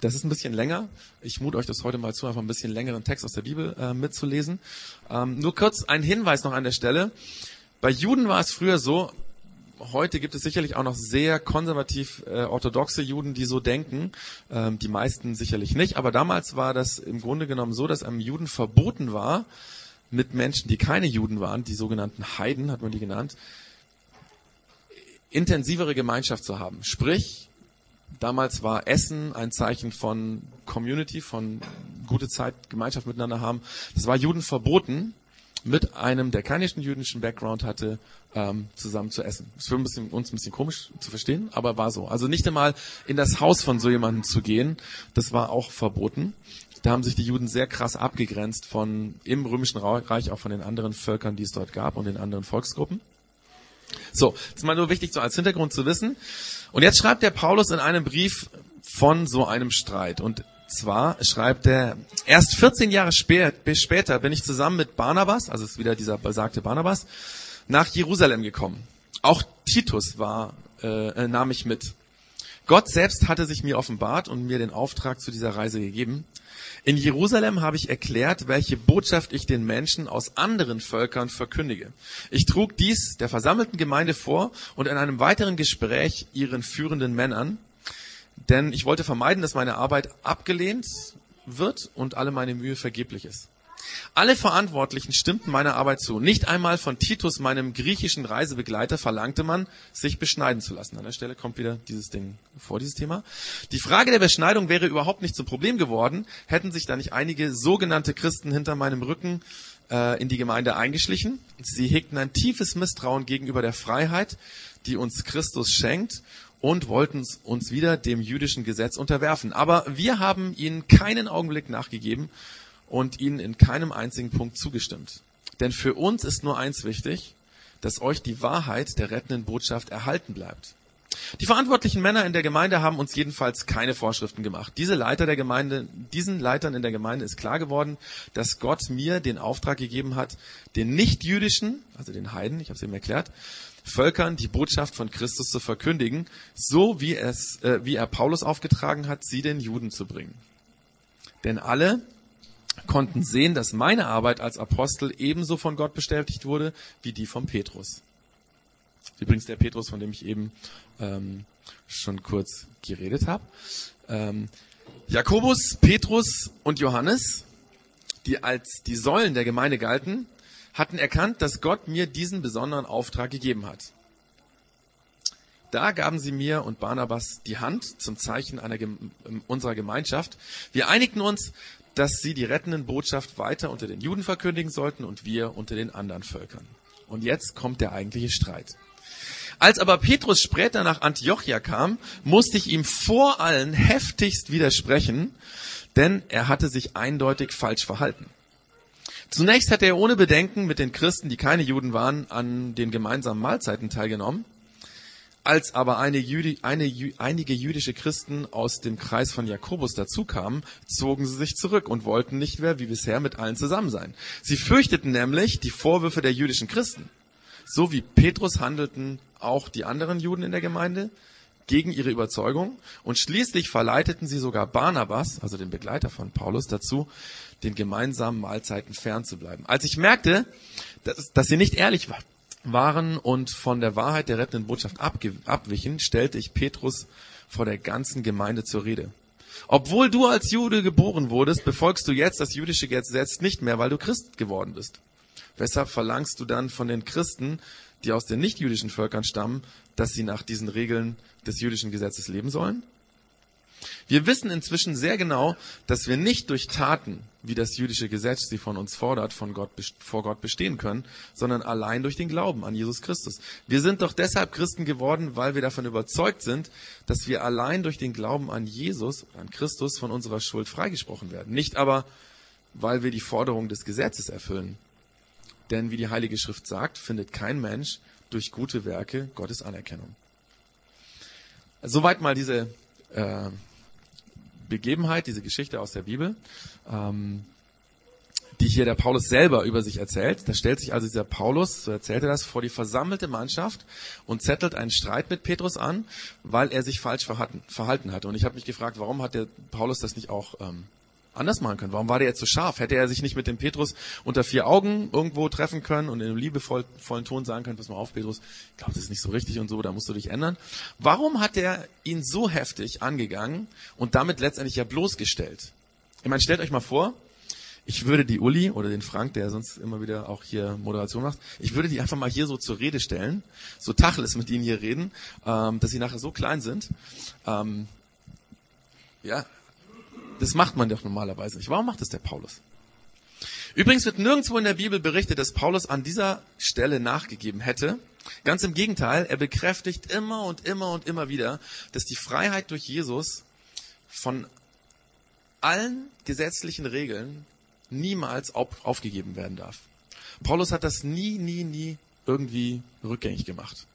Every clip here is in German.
das ist ein bisschen länger. Ich mute euch das heute mal zu, einfach ein bisschen längeren Text aus der Bibel äh, mitzulesen. Ähm, nur kurz ein Hinweis noch an der Stelle. Bei Juden war es früher so, heute gibt es sicherlich auch noch sehr konservativ äh, orthodoxe Juden, die so denken. Ähm, die meisten sicherlich nicht. Aber damals war das im Grunde genommen so, dass einem Juden verboten war, mit Menschen, die keine Juden waren, die sogenannten Heiden hat man die genannt, intensivere Gemeinschaft zu haben. Sprich, damals war Essen ein Zeichen von Community, von gute Zeit, Gemeinschaft miteinander haben. Das war Juden verboten, mit einem, der keinen jüdischen Background hatte, ähm, zusammen zu essen. Das ist für uns ein bisschen komisch zu verstehen, aber war so. Also nicht einmal in das Haus von so jemandem zu gehen, das war auch verboten. Da haben sich die Juden sehr krass abgegrenzt von im römischen Reich, auch von den anderen Völkern, die es dort gab und den anderen Volksgruppen. So, das ist mal nur wichtig so als Hintergrund zu wissen. Und jetzt schreibt der Paulus in einem Brief von so einem Streit. Und zwar schreibt er, erst 14 Jahre später bin ich zusammen mit Barnabas, also ist wieder dieser besagte Barnabas, nach Jerusalem gekommen. Auch Titus war, äh, äh nahm ich mit. Gott selbst hatte sich mir offenbart und mir den Auftrag zu dieser Reise gegeben. In Jerusalem habe ich erklärt, welche Botschaft ich den Menschen aus anderen Völkern verkündige. Ich trug dies der versammelten Gemeinde vor und in einem weiteren Gespräch ihren führenden Männern, denn ich wollte vermeiden, dass meine Arbeit abgelehnt wird und alle meine Mühe vergeblich ist. Alle Verantwortlichen stimmten meiner Arbeit zu. Nicht einmal von Titus, meinem griechischen Reisebegleiter, verlangte man, sich beschneiden zu lassen. An der Stelle kommt wieder dieses Ding vor, dieses Thema. Die Frage der Beschneidung wäre überhaupt nicht zum Problem geworden, hätten sich da nicht einige sogenannte Christen hinter meinem Rücken äh, in die Gemeinde eingeschlichen. Sie hegten ein tiefes Misstrauen gegenüber der Freiheit, die uns Christus schenkt und wollten uns wieder dem jüdischen Gesetz unterwerfen. Aber wir haben ihnen keinen Augenblick nachgegeben und ihnen in keinem einzigen Punkt zugestimmt. Denn für uns ist nur eins wichtig, dass euch die Wahrheit der rettenden Botschaft erhalten bleibt. Die verantwortlichen Männer in der Gemeinde haben uns jedenfalls keine Vorschriften gemacht. Diese Leiter der Gemeinde, diesen Leitern in der Gemeinde ist klar geworden, dass Gott mir den Auftrag gegeben hat, den nichtjüdischen, also den Heiden, ich habe es eben erklärt, Völkern die Botschaft von Christus zu verkündigen, so wie es, äh, wie er Paulus aufgetragen hat, sie den Juden zu bringen. Denn alle, konnten sehen, dass meine Arbeit als Apostel ebenso von Gott bestätigt wurde wie die von Petrus. Übrigens der Petrus, von dem ich eben ähm, schon kurz geredet habe. Ähm, Jakobus, Petrus und Johannes, die als die Säulen der Gemeinde galten, hatten erkannt, dass Gott mir diesen besonderen Auftrag gegeben hat. Da gaben sie mir und Barnabas die Hand zum Zeichen einer, unserer Gemeinschaft. Wir einigten uns, dass sie die rettenden Botschaft weiter unter den Juden verkündigen sollten und wir unter den anderen Völkern. Und jetzt kommt der eigentliche Streit. Als aber Petrus später nach Antiochia kam, musste ich ihm vor allen heftigst widersprechen, denn er hatte sich eindeutig falsch verhalten. Zunächst hatte er ohne Bedenken mit den Christen, die keine Juden waren, an den gemeinsamen Mahlzeiten teilgenommen. Als aber eine Jüdi, eine, einige jüdische Christen aus dem Kreis von Jakobus dazukamen, zogen sie sich zurück und wollten nicht mehr wie bisher mit allen zusammen sein. Sie fürchteten nämlich die Vorwürfe der jüdischen Christen. So wie Petrus handelten auch die anderen Juden in der Gemeinde gegen ihre Überzeugung und schließlich verleiteten sie sogar Barnabas, also den Begleiter von Paulus, dazu, den gemeinsamen Mahlzeiten fernzubleiben. Als ich merkte, dass, dass sie nicht ehrlich war, waren und von der Wahrheit der rettenden Botschaft abwichen, stellte ich Petrus vor der ganzen Gemeinde zur Rede. Obwohl du als Jude geboren wurdest, befolgst du jetzt das jüdische Gesetz nicht mehr, weil du Christ geworden bist. Weshalb verlangst du dann von den Christen, die aus den nichtjüdischen Völkern stammen, dass sie nach diesen Regeln des jüdischen Gesetzes leben sollen? Wir wissen inzwischen sehr genau, dass wir nicht durch Taten, wie das jüdische Gesetz sie von uns fordert, von Gott, vor Gott bestehen können, sondern allein durch den Glauben an Jesus Christus. Wir sind doch deshalb Christen geworden, weil wir davon überzeugt sind, dass wir allein durch den Glauben an Jesus, an Christus, von unserer Schuld freigesprochen werden. Nicht aber, weil wir die Forderung des Gesetzes erfüllen. Denn wie die Heilige Schrift sagt, findet kein Mensch durch gute Werke Gottes Anerkennung. Soweit mal diese äh, Begebenheit, diese Geschichte aus der Bibel. Ähm, die hier der Paulus selber über sich erzählt. Da stellt sich also dieser Paulus, so erzählt er das, vor die versammelte Mannschaft und zettelt einen Streit mit Petrus an, weil er sich falsch verhalten, verhalten hatte. Und ich habe mich gefragt, warum hat der Paulus das nicht auch ähm, anders machen können? Warum war der jetzt so scharf? Hätte er sich nicht mit dem Petrus unter vier Augen irgendwo treffen können und in einem liebevollen Ton sagen können, pass mal auf, Petrus, ich glaube, das ist nicht so richtig und so, da musst du dich ändern. Warum hat er ihn so heftig angegangen und damit letztendlich ja bloßgestellt? Ich meine, stellt euch mal vor, ich würde die Uli oder den Frank, der sonst immer wieder auch hier Moderation macht, ich würde die einfach mal hier so zur Rede stellen, so Tacheles mit ihnen hier reden, ähm, dass sie nachher so klein sind. Ähm, ja, das macht man doch normalerweise nicht. Warum macht das der Paulus? Übrigens wird nirgendwo in der Bibel berichtet, dass Paulus an dieser Stelle nachgegeben hätte. Ganz im Gegenteil, er bekräftigt immer und immer und immer wieder, dass die Freiheit durch Jesus von allen gesetzlichen Regeln niemals auf, aufgegeben werden darf. Paulus hat das nie, nie, nie irgendwie rückgängig gemacht.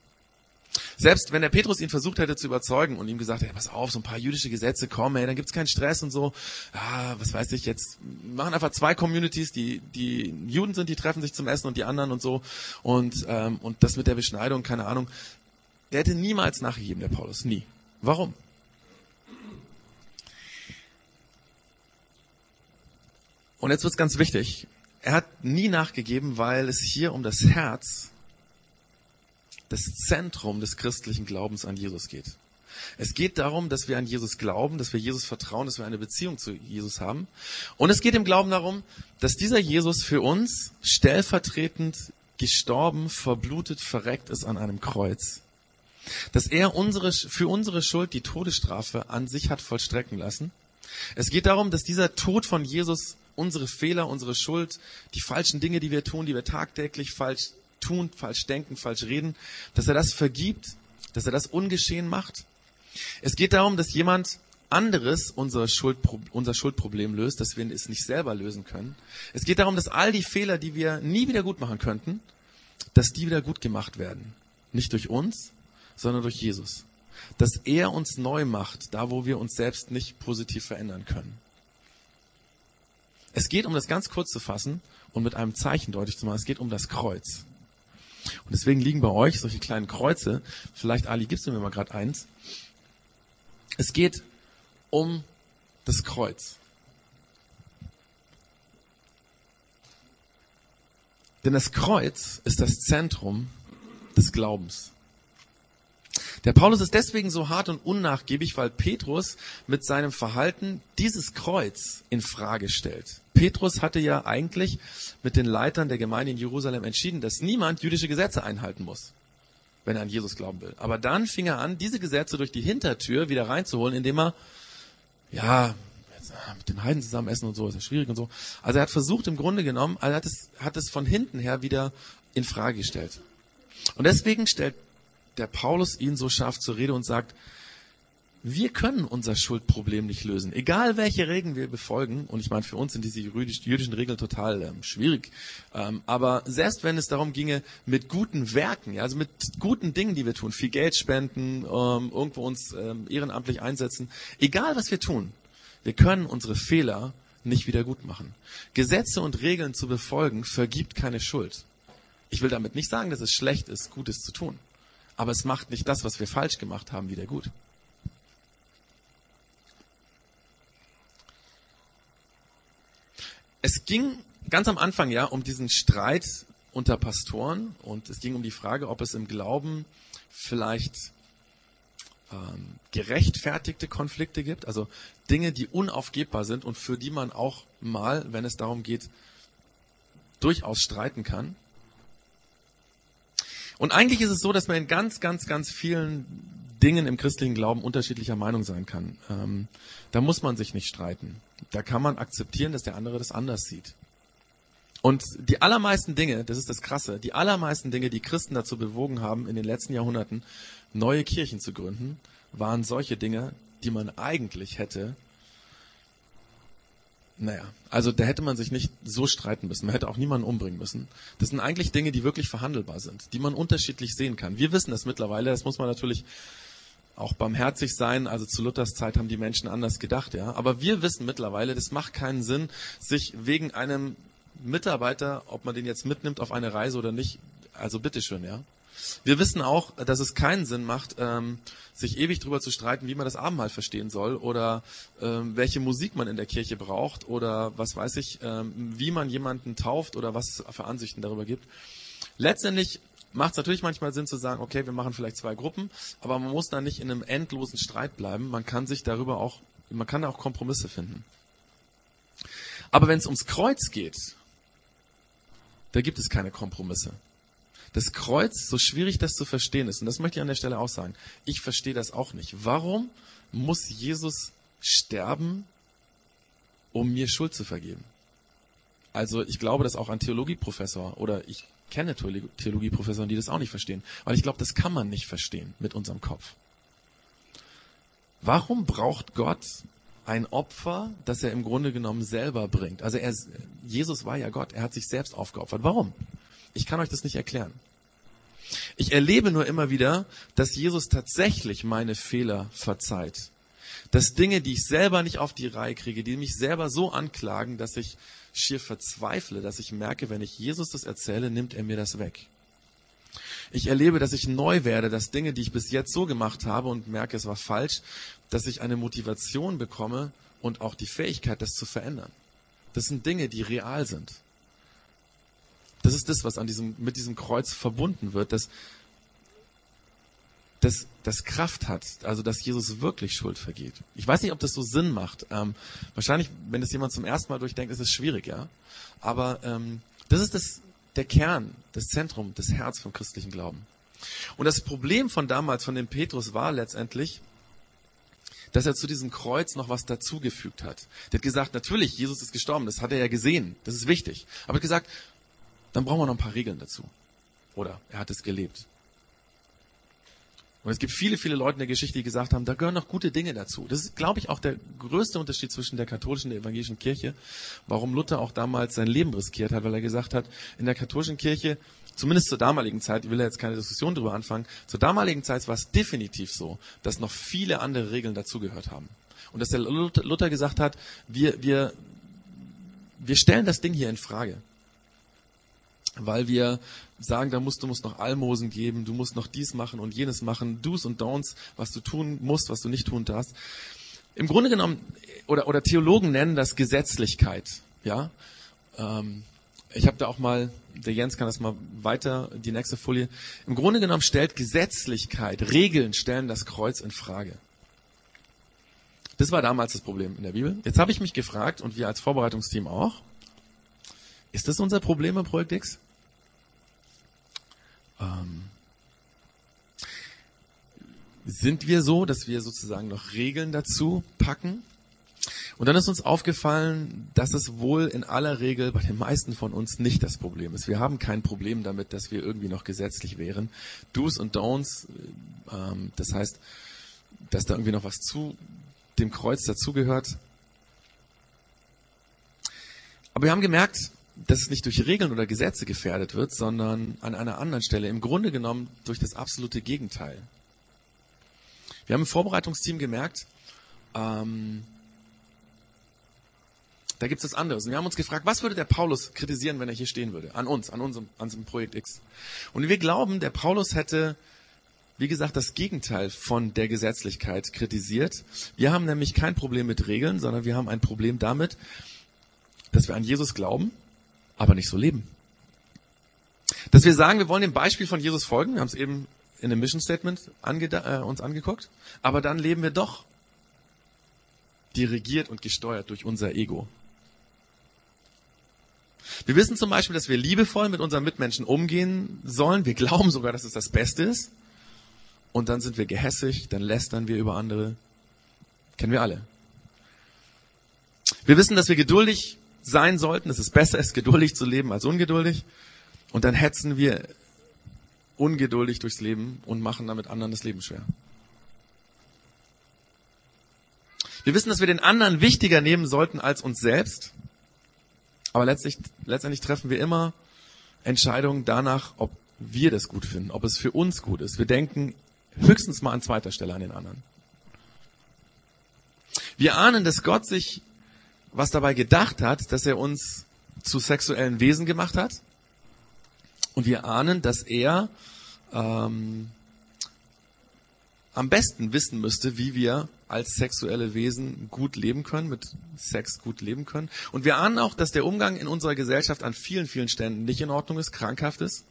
Selbst wenn der Petrus ihn versucht hätte zu überzeugen und ihm gesagt hätte, pass auf, so ein paar jüdische Gesetze kommen, ey, dann gibt's keinen Stress und so. Ah, was weiß ich jetzt, machen einfach zwei Communities, die, die Juden sind, die treffen sich zum Essen und die anderen und so. Und, ähm, und das mit der Beschneidung, keine Ahnung. Der hätte niemals nachgegeben, der Paulus. Nie. Warum? Und jetzt wird's ganz wichtig. Er hat nie nachgegeben, weil es hier um das Herz das Zentrum des christlichen Glaubens an Jesus geht. Es geht darum, dass wir an Jesus glauben, dass wir Jesus vertrauen, dass wir eine Beziehung zu Jesus haben. Und es geht im Glauben darum, dass dieser Jesus für uns stellvertretend gestorben, verblutet, verreckt ist an einem Kreuz. Dass er unsere, für unsere Schuld die Todesstrafe an sich hat vollstrecken lassen. Es geht darum, dass dieser Tod von Jesus unsere Fehler, unsere Schuld, die falschen Dinge, die wir tun, die wir tagtäglich falsch tun, falsch denken, falsch reden, dass er das vergibt, dass er das ungeschehen macht. Es geht darum, dass jemand anderes unser, Schuldpro unser Schuldproblem löst, dass wir es nicht selber lösen können. Es geht darum, dass all die Fehler, die wir nie wieder gut machen könnten, dass die wieder gut gemacht werden. Nicht durch uns, sondern durch Jesus. Dass er uns neu macht, da wo wir uns selbst nicht positiv verändern können. Es geht, um das ganz kurz zu fassen und mit einem Zeichen deutlich zu machen, es geht um das Kreuz. Und deswegen liegen bei euch solche kleinen Kreuze. Vielleicht, Ali, gibst du mir mal gerade eins. Es geht um das Kreuz. Denn das Kreuz ist das Zentrum des Glaubens. Der Paulus ist deswegen so hart und unnachgiebig, weil Petrus mit seinem Verhalten dieses Kreuz in Frage stellt. Petrus hatte ja eigentlich mit den Leitern der Gemeinde in Jerusalem entschieden, dass niemand jüdische Gesetze einhalten muss, wenn er an Jesus glauben will. Aber dann fing er an, diese Gesetze durch die Hintertür wieder reinzuholen, indem er, ja, mit den Heiden zusammen essen und so, ist ja schwierig und so. Also er hat versucht im Grunde genommen, also er hat es, hat es von hinten her wieder in Frage gestellt. Und deswegen stellt der Paulus ihn so scharf zur Rede und sagt, wir können unser Schuldproblem nicht lösen. Egal welche Regeln wir befolgen, und ich meine, für uns sind diese jüdischen Regeln total ähm, schwierig, ähm, aber selbst wenn es darum ginge, mit guten Werken, ja, also mit guten Dingen, die wir tun, viel Geld spenden, ähm, irgendwo uns ähm, ehrenamtlich einsetzen, egal was wir tun, wir können unsere Fehler nicht wieder gut machen. Gesetze und Regeln zu befolgen vergibt keine Schuld. Ich will damit nicht sagen, dass es schlecht ist, Gutes zu tun. Aber es macht nicht das, was wir falsch gemacht haben, wieder gut. Es ging ganz am Anfang ja um diesen Streit unter Pastoren und es ging um die Frage, ob es im Glauben vielleicht ähm, gerechtfertigte Konflikte gibt, also Dinge, die unaufgebbar sind und für die man auch mal, wenn es darum geht, durchaus streiten kann. Und eigentlich ist es so, dass man in ganz, ganz, ganz vielen Dingen im christlichen Glauben unterschiedlicher Meinung sein kann. Ähm, da muss man sich nicht streiten. Da kann man akzeptieren, dass der andere das anders sieht. Und die allermeisten Dinge, das ist das Krasse, die allermeisten Dinge, die Christen dazu bewogen haben, in den letzten Jahrhunderten neue Kirchen zu gründen, waren solche Dinge, die man eigentlich hätte naja, also da hätte man sich nicht so streiten müssen. Man hätte auch niemanden umbringen müssen. Das sind eigentlich Dinge, die wirklich verhandelbar sind, die man unterschiedlich sehen kann. Wir wissen das mittlerweile, das muss man natürlich auch barmherzig sein. Also zu Luthers Zeit haben die Menschen anders gedacht, ja. Aber wir wissen mittlerweile, das macht keinen Sinn, sich wegen einem Mitarbeiter, ob man den jetzt mitnimmt auf eine Reise oder nicht, also bitteschön, ja. Wir wissen auch, dass es keinen Sinn macht, ähm, sich ewig darüber zu streiten, wie man das Abendmahl verstehen soll oder ähm, welche Musik man in der Kirche braucht oder was weiß ich, ähm, wie man jemanden tauft oder was es für Ansichten darüber gibt. Letztendlich macht es natürlich manchmal Sinn zu sagen, okay, wir machen vielleicht zwei Gruppen, aber man muss da nicht in einem endlosen Streit bleiben. Man kann sich darüber auch, man kann da auch Kompromisse finden. Aber wenn es ums Kreuz geht, da gibt es keine Kompromisse. Das Kreuz, so schwierig das zu verstehen ist, und das möchte ich an der Stelle auch sagen, ich verstehe das auch nicht. Warum muss Jesus sterben, um mir Schuld zu vergeben? Also ich glaube, dass auch ein Theologieprofessor oder ich kenne Theologieprofessoren, die das auch nicht verstehen, weil ich glaube, das kann man nicht verstehen mit unserem Kopf. Warum braucht Gott ein Opfer, das er im Grunde genommen selber bringt? Also er, Jesus war ja Gott, er hat sich selbst aufgeopfert. Warum? Ich kann euch das nicht erklären. Ich erlebe nur immer wieder, dass Jesus tatsächlich meine Fehler verzeiht. Dass Dinge, die ich selber nicht auf die Reihe kriege, die mich selber so anklagen, dass ich schier verzweifle, dass ich merke, wenn ich Jesus das erzähle, nimmt er mir das weg. Ich erlebe, dass ich neu werde, dass Dinge, die ich bis jetzt so gemacht habe und merke, es war falsch, dass ich eine Motivation bekomme und auch die Fähigkeit, das zu verändern. Das sind Dinge, die real sind. Das ist das, was an diesem, mit diesem Kreuz verbunden wird, dass das, das Kraft hat, also dass Jesus wirklich Schuld vergeht. Ich weiß nicht, ob das so Sinn macht. Ähm, wahrscheinlich, wenn das jemand zum ersten Mal durchdenkt, ist es schwierig, ja. Aber ähm, das ist das, der Kern, das Zentrum, das Herz vom christlichen Glauben. Und das Problem von damals, von dem Petrus, war letztendlich, dass er zu diesem Kreuz noch was dazugefügt hat. Der hat gesagt, natürlich, Jesus ist gestorben, das hat er ja gesehen, das ist wichtig. Aber er hat gesagt, dann brauchen wir noch ein paar Regeln dazu. Oder er hat es gelebt. Und es gibt viele, viele Leute in der Geschichte, die gesagt haben, da gehören noch gute Dinge dazu. Das ist, glaube ich, auch der größte Unterschied zwischen der katholischen und der evangelischen Kirche, warum Luther auch damals sein Leben riskiert hat, weil er gesagt hat, in der katholischen Kirche, zumindest zur damaligen Zeit, ich will ja jetzt keine Diskussion darüber anfangen, zur damaligen Zeit war es definitiv so, dass noch viele andere Regeln dazugehört haben. Und dass der Luther gesagt hat, wir, wir, wir stellen das Ding hier in Frage weil wir sagen, da musst du musst noch Almosen geben, du musst noch dies machen und jenes machen, Do's und Don'ts, was du tun musst, was du nicht tun darfst. Im Grunde genommen, oder, oder Theologen nennen das Gesetzlichkeit. Ja, ähm, ich habe da auch mal, der Jens kann das mal weiter, die nächste Folie. Im Grunde genommen stellt Gesetzlichkeit, Regeln stellen das Kreuz in Frage. Das war damals das Problem in der Bibel. Jetzt habe ich mich gefragt, und wir als Vorbereitungsteam auch, ist das unser Problem im Projekt X? Sind wir so, dass wir sozusagen noch Regeln dazu packen? Und dann ist uns aufgefallen, dass es wohl in aller Regel bei den meisten von uns nicht das Problem ist. Wir haben kein Problem damit, dass wir irgendwie noch gesetzlich wären. Do's und Don'ts, ähm, das heißt, dass da irgendwie noch was zu dem Kreuz dazugehört. Aber wir haben gemerkt, dass es nicht durch Regeln oder Gesetze gefährdet wird, sondern an einer anderen Stelle, im Grunde genommen durch das absolute Gegenteil. Wir haben im Vorbereitungsteam gemerkt, ähm, da gibt es das anderes. Und wir haben uns gefragt, was würde der Paulus kritisieren, wenn er hier stehen würde? An uns, an unserem, an unserem Projekt X. Und wir glauben, der Paulus hätte, wie gesagt, das Gegenteil von der Gesetzlichkeit kritisiert. Wir haben nämlich kein Problem mit Regeln, sondern wir haben ein Problem damit, dass wir an Jesus glauben aber nicht so leben. Dass wir sagen, wir wollen dem Beispiel von Jesus folgen, wir haben es eben in dem Mission Statement äh, uns angeguckt, aber dann leben wir doch dirigiert und gesteuert durch unser Ego. Wir wissen zum Beispiel, dass wir liebevoll mit unseren Mitmenschen umgehen sollen. Wir glauben sogar, dass es das Beste ist. Und dann sind wir gehässig, dann lästern wir über andere. Kennen wir alle. Wir wissen, dass wir geduldig sein sollten. Es ist besser, es geduldig zu leben als ungeduldig. Und dann hetzen wir ungeduldig durchs Leben und machen damit anderen das Leben schwer. Wir wissen, dass wir den anderen wichtiger nehmen sollten als uns selbst. Aber letztlich, letztendlich treffen wir immer Entscheidungen danach, ob wir das gut finden, ob es für uns gut ist. Wir denken höchstens mal an zweiter Stelle an den anderen. Wir ahnen, dass Gott sich was dabei gedacht hat, dass er uns zu sexuellen Wesen gemacht hat. Und wir ahnen, dass er ähm, am besten wissen müsste, wie wir als sexuelle Wesen gut leben können, mit Sex gut leben können. Und wir ahnen auch, dass der Umgang in unserer Gesellschaft an vielen, vielen Stellen nicht in Ordnung ist, krankhaft ist.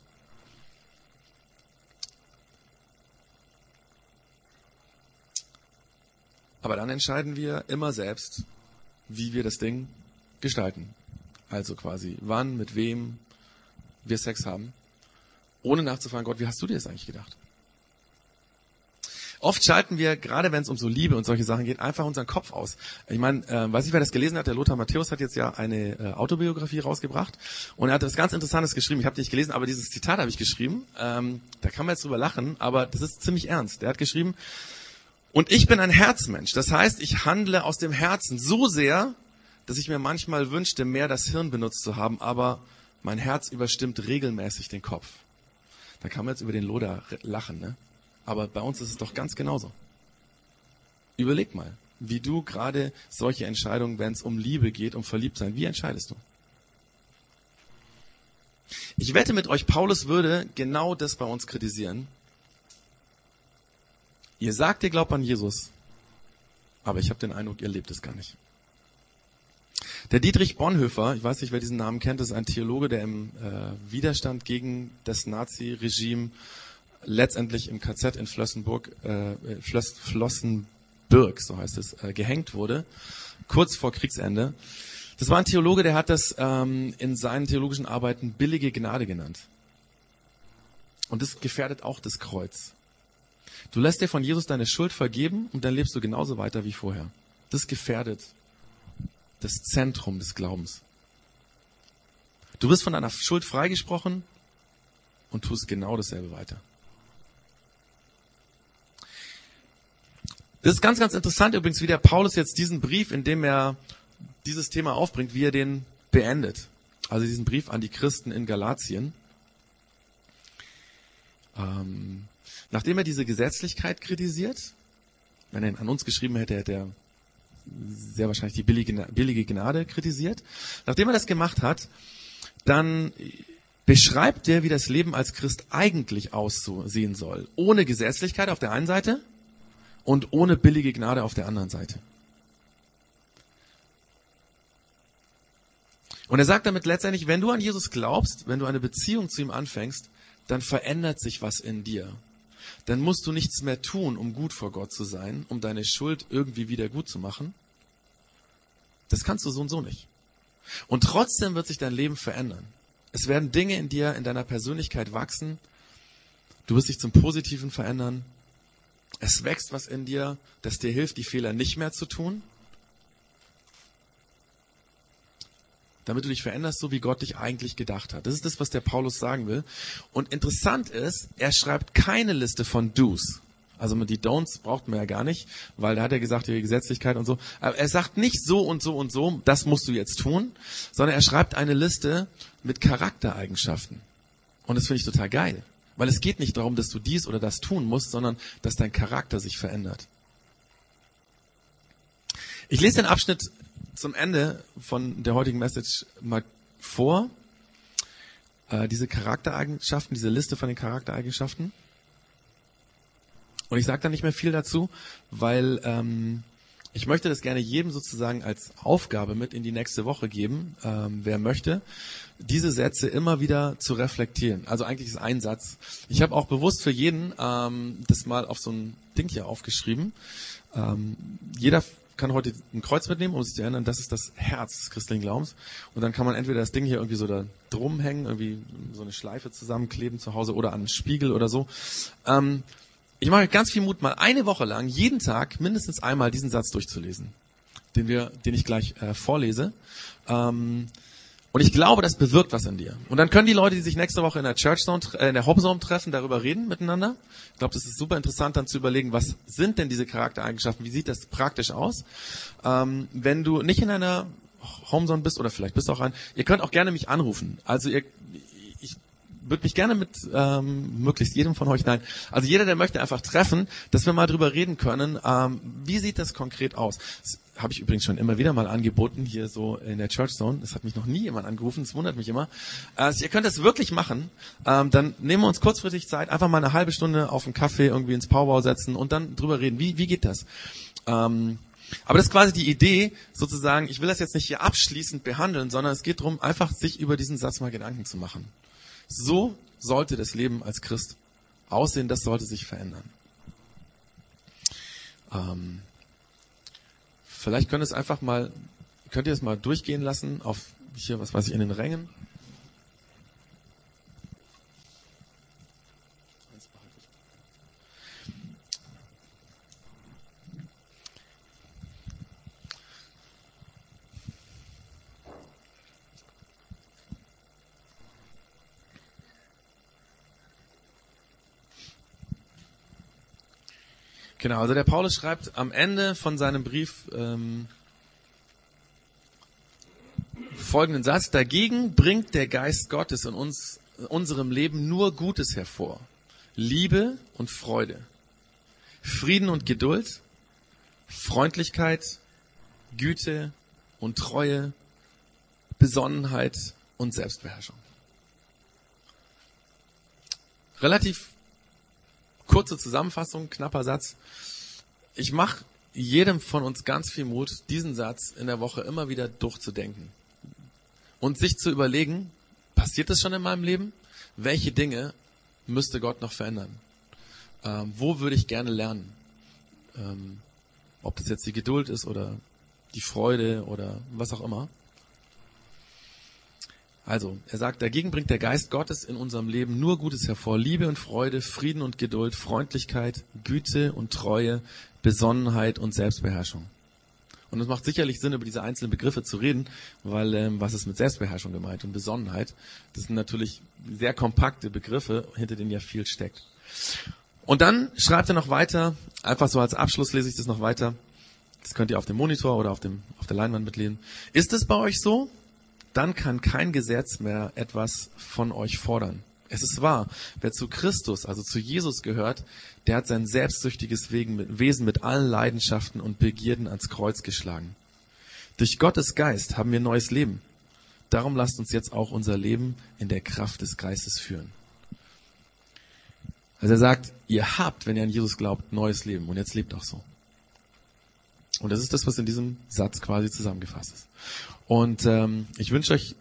Aber dann entscheiden wir immer selbst, wie wir das Ding gestalten. Also quasi, wann, mit wem wir Sex haben, ohne nachzufragen, Gott, wie hast du dir das eigentlich gedacht? Oft schalten wir, gerade wenn es um so Liebe und solche Sachen geht, einfach unseren Kopf aus. Ich meine, äh, weiß nicht, wer das gelesen hat, der Lothar Matthäus hat jetzt ja eine äh, Autobiografie rausgebracht und er hat das ganz Interessantes geschrieben. Ich habe nicht gelesen, aber dieses Zitat habe ich geschrieben. Ähm, da kann man jetzt drüber lachen, aber das ist ziemlich ernst. Der hat geschrieben, und ich bin ein Herzmensch. Das heißt, ich handle aus dem Herzen so sehr, dass ich mir manchmal wünschte, mehr das Hirn benutzt zu haben, aber mein Herz überstimmt regelmäßig den Kopf. Da kann man jetzt über den Loder lachen, ne? Aber bei uns ist es doch ganz genauso. Überleg mal, wie du gerade solche Entscheidungen, wenn es um Liebe geht, um Verliebtsein, wie entscheidest du? Ich wette mit euch, Paulus würde genau das bei uns kritisieren, Ihr sagt, ihr glaubt an Jesus, aber ich habe den Eindruck, ihr lebt es gar nicht. Der Dietrich Bonhoeffer, ich weiß nicht, wer diesen Namen kennt, ist ein Theologe, der im äh, Widerstand gegen das Nazi-Regime letztendlich im KZ in Flossenburg, äh, Floss, Flossenbürg, so heißt es, äh, gehängt wurde, kurz vor Kriegsende. Das war ein Theologe, der hat das ähm, in seinen theologischen Arbeiten billige Gnade genannt. Und das gefährdet auch das Kreuz. Du lässt dir von Jesus deine Schuld vergeben und dann lebst du genauso weiter wie vorher. Das gefährdet das Zentrum des Glaubens. Du wirst von deiner Schuld freigesprochen und tust genau dasselbe weiter. Das ist ganz, ganz interessant übrigens, wie der Paulus jetzt diesen Brief, in dem er dieses Thema aufbringt, wie er den beendet. Also diesen Brief an die Christen in Galatien. Ähm, Nachdem er diese Gesetzlichkeit kritisiert, wenn er ihn an uns geschrieben hätte, hätte er sehr wahrscheinlich die billige Gnade kritisiert. Nachdem er das gemacht hat, dann beschreibt er, wie das Leben als Christ eigentlich aussehen soll. Ohne Gesetzlichkeit auf der einen Seite und ohne billige Gnade auf der anderen Seite. Und er sagt damit letztendlich, wenn du an Jesus glaubst, wenn du eine Beziehung zu ihm anfängst, dann verändert sich was in dir dann musst du nichts mehr tun, um gut vor Gott zu sein, um deine Schuld irgendwie wieder gut zu machen. Das kannst du so und so nicht. Und trotzdem wird sich dein Leben verändern. Es werden Dinge in dir, in deiner Persönlichkeit wachsen. Du wirst dich zum Positiven verändern. Es wächst was in dir, das dir hilft, die Fehler nicht mehr zu tun. Damit du dich veränderst, so wie Gott dich eigentlich gedacht hat. Das ist das, was der Paulus sagen will. Und interessant ist, er schreibt keine Liste von Do's. Also die Don'ts braucht man ja gar nicht, weil da hat er gesagt, die Gesetzlichkeit und so. Aber er sagt nicht so und so und so, das musst du jetzt tun, sondern er schreibt eine Liste mit Charaktereigenschaften. Und das finde ich total geil. Weil es geht nicht darum, dass du dies oder das tun musst, sondern dass dein Charakter sich verändert. Ich lese den Abschnitt zum Ende von der heutigen Message mal vor. Äh, diese Charaktereigenschaften, diese Liste von den Charaktereigenschaften. Und ich sage da nicht mehr viel dazu, weil ähm, ich möchte das gerne jedem sozusagen als Aufgabe mit in die nächste Woche geben, ähm, wer möchte, diese Sätze immer wieder zu reflektieren. Also eigentlich ist ein Satz. Ich habe auch bewusst für jeden ähm, das mal auf so ein Ding hier aufgeschrieben. Ähm, jeder kann heute ein Kreuz mitnehmen, um sich zu erinnern, das ist das Herz des christlichen Glaubens. Und dann kann man entweder das Ding hier irgendwie so da drum hängen, irgendwie so eine Schleife zusammenkleben zu Hause oder an einen Spiegel oder so. Ähm, ich mache ganz viel Mut, mal eine Woche lang jeden Tag mindestens einmal diesen Satz durchzulesen, den wir, den ich gleich äh, vorlese. Ähm, und ich glaube, das bewirkt was in dir. Und dann können die Leute, die sich nächste Woche in der Churchzone, äh, in der Hopzone treffen, darüber reden miteinander. Ich glaube, das ist super interessant, dann zu überlegen, was sind denn diese Charaktereigenschaften? Wie sieht das praktisch aus? Ähm, wenn du nicht in einer Homezone bist oder vielleicht bist du auch ein, ihr könnt auch gerne mich anrufen. Also ihr, ich würde mich gerne mit ähm, möglichst jedem von euch, nein, also jeder, der möchte, einfach treffen, dass wir mal drüber reden können, ähm, wie sieht das konkret aus? Habe ich übrigens schon immer wieder mal angeboten, hier so in der Church Zone. Das hat mich noch nie jemand angerufen, das wundert mich immer. Also ihr könnt das wirklich machen. Ähm, dann nehmen wir uns kurzfristig Zeit, einfach mal eine halbe Stunde auf einen Kaffee irgendwie ins Powerbau setzen und dann drüber reden. Wie, wie geht das? Ähm, aber das ist quasi die Idee, sozusagen, ich will das jetzt nicht hier abschließend behandeln, sondern es geht darum, einfach sich über diesen Satz mal Gedanken zu machen. So sollte das Leben als Christ aussehen, das sollte sich verändern. Ähm, vielleicht könnt ihr es einfach mal, könnt ihr es mal durchgehen lassen auf hier, was weiß ich, in den Rängen. Genau, also der Paulus schreibt am Ende von seinem Brief ähm, folgenden Satz. Dagegen bringt der Geist Gottes in uns, in unserem Leben nur Gutes hervor. Liebe und Freude. Frieden und Geduld. Freundlichkeit, Güte und Treue. Besonnenheit und Selbstbeherrschung. Relativ kurze Zusammenfassung, knapper Satz. Ich mache jedem von uns ganz viel Mut, diesen Satz in der Woche immer wieder durchzudenken und sich zu überlegen, passiert das schon in meinem Leben? Welche Dinge müsste Gott noch verändern? Ähm, wo würde ich gerne lernen? Ähm, ob das jetzt die Geduld ist oder die Freude oder was auch immer. Also, er sagt, dagegen bringt der Geist Gottes in unserem Leben nur Gutes hervor. Liebe und Freude, Frieden und Geduld, Freundlichkeit, Güte und Treue, Besonnenheit und Selbstbeherrschung. Und es macht sicherlich Sinn, über diese einzelnen Begriffe zu reden, weil ähm, was ist mit Selbstbeherrschung gemeint und Besonnenheit? Das sind natürlich sehr kompakte Begriffe, hinter denen ja viel steckt. Und dann schreibt er noch weiter, einfach so als Abschluss lese ich das noch weiter. Das könnt ihr auf dem Monitor oder auf, dem, auf der Leinwand mitlesen. Ist es bei euch so? Dann kann kein Gesetz mehr etwas von euch fordern. Es ist wahr, wer zu Christus, also zu Jesus gehört, der hat sein selbstsüchtiges Wesen mit allen Leidenschaften und Begierden ans Kreuz geschlagen. Durch Gottes Geist haben wir neues Leben. Darum lasst uns jetzt auch unser Leben in der Kraft des Geistes führen. Also er sagt, ihr habt, wenn ihr an Jesus glaubt, neues Leben und jetzt lebt auch so. Und das ist das, was in diesem Satz quasi zusammengefasst ist. Und ähm, ich wünsche euch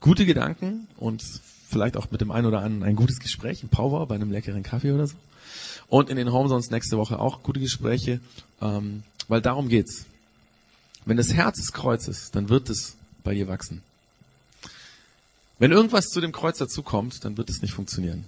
gute Gedanken und vielleicht auch mit dem einen oder anderen ein gutes Gespräch, ein Power bei einem leckeren Kaffee oder so. Und in den Homezones nächste Woche auch gute Gespräche, ähm, weil darum geht's. Wenn das Herz des Kreuzes, dann wird es bei dir wachsen. Wenn irgendwas zu dem Kreuz dazukommt, dann wird es nicht funktionieren.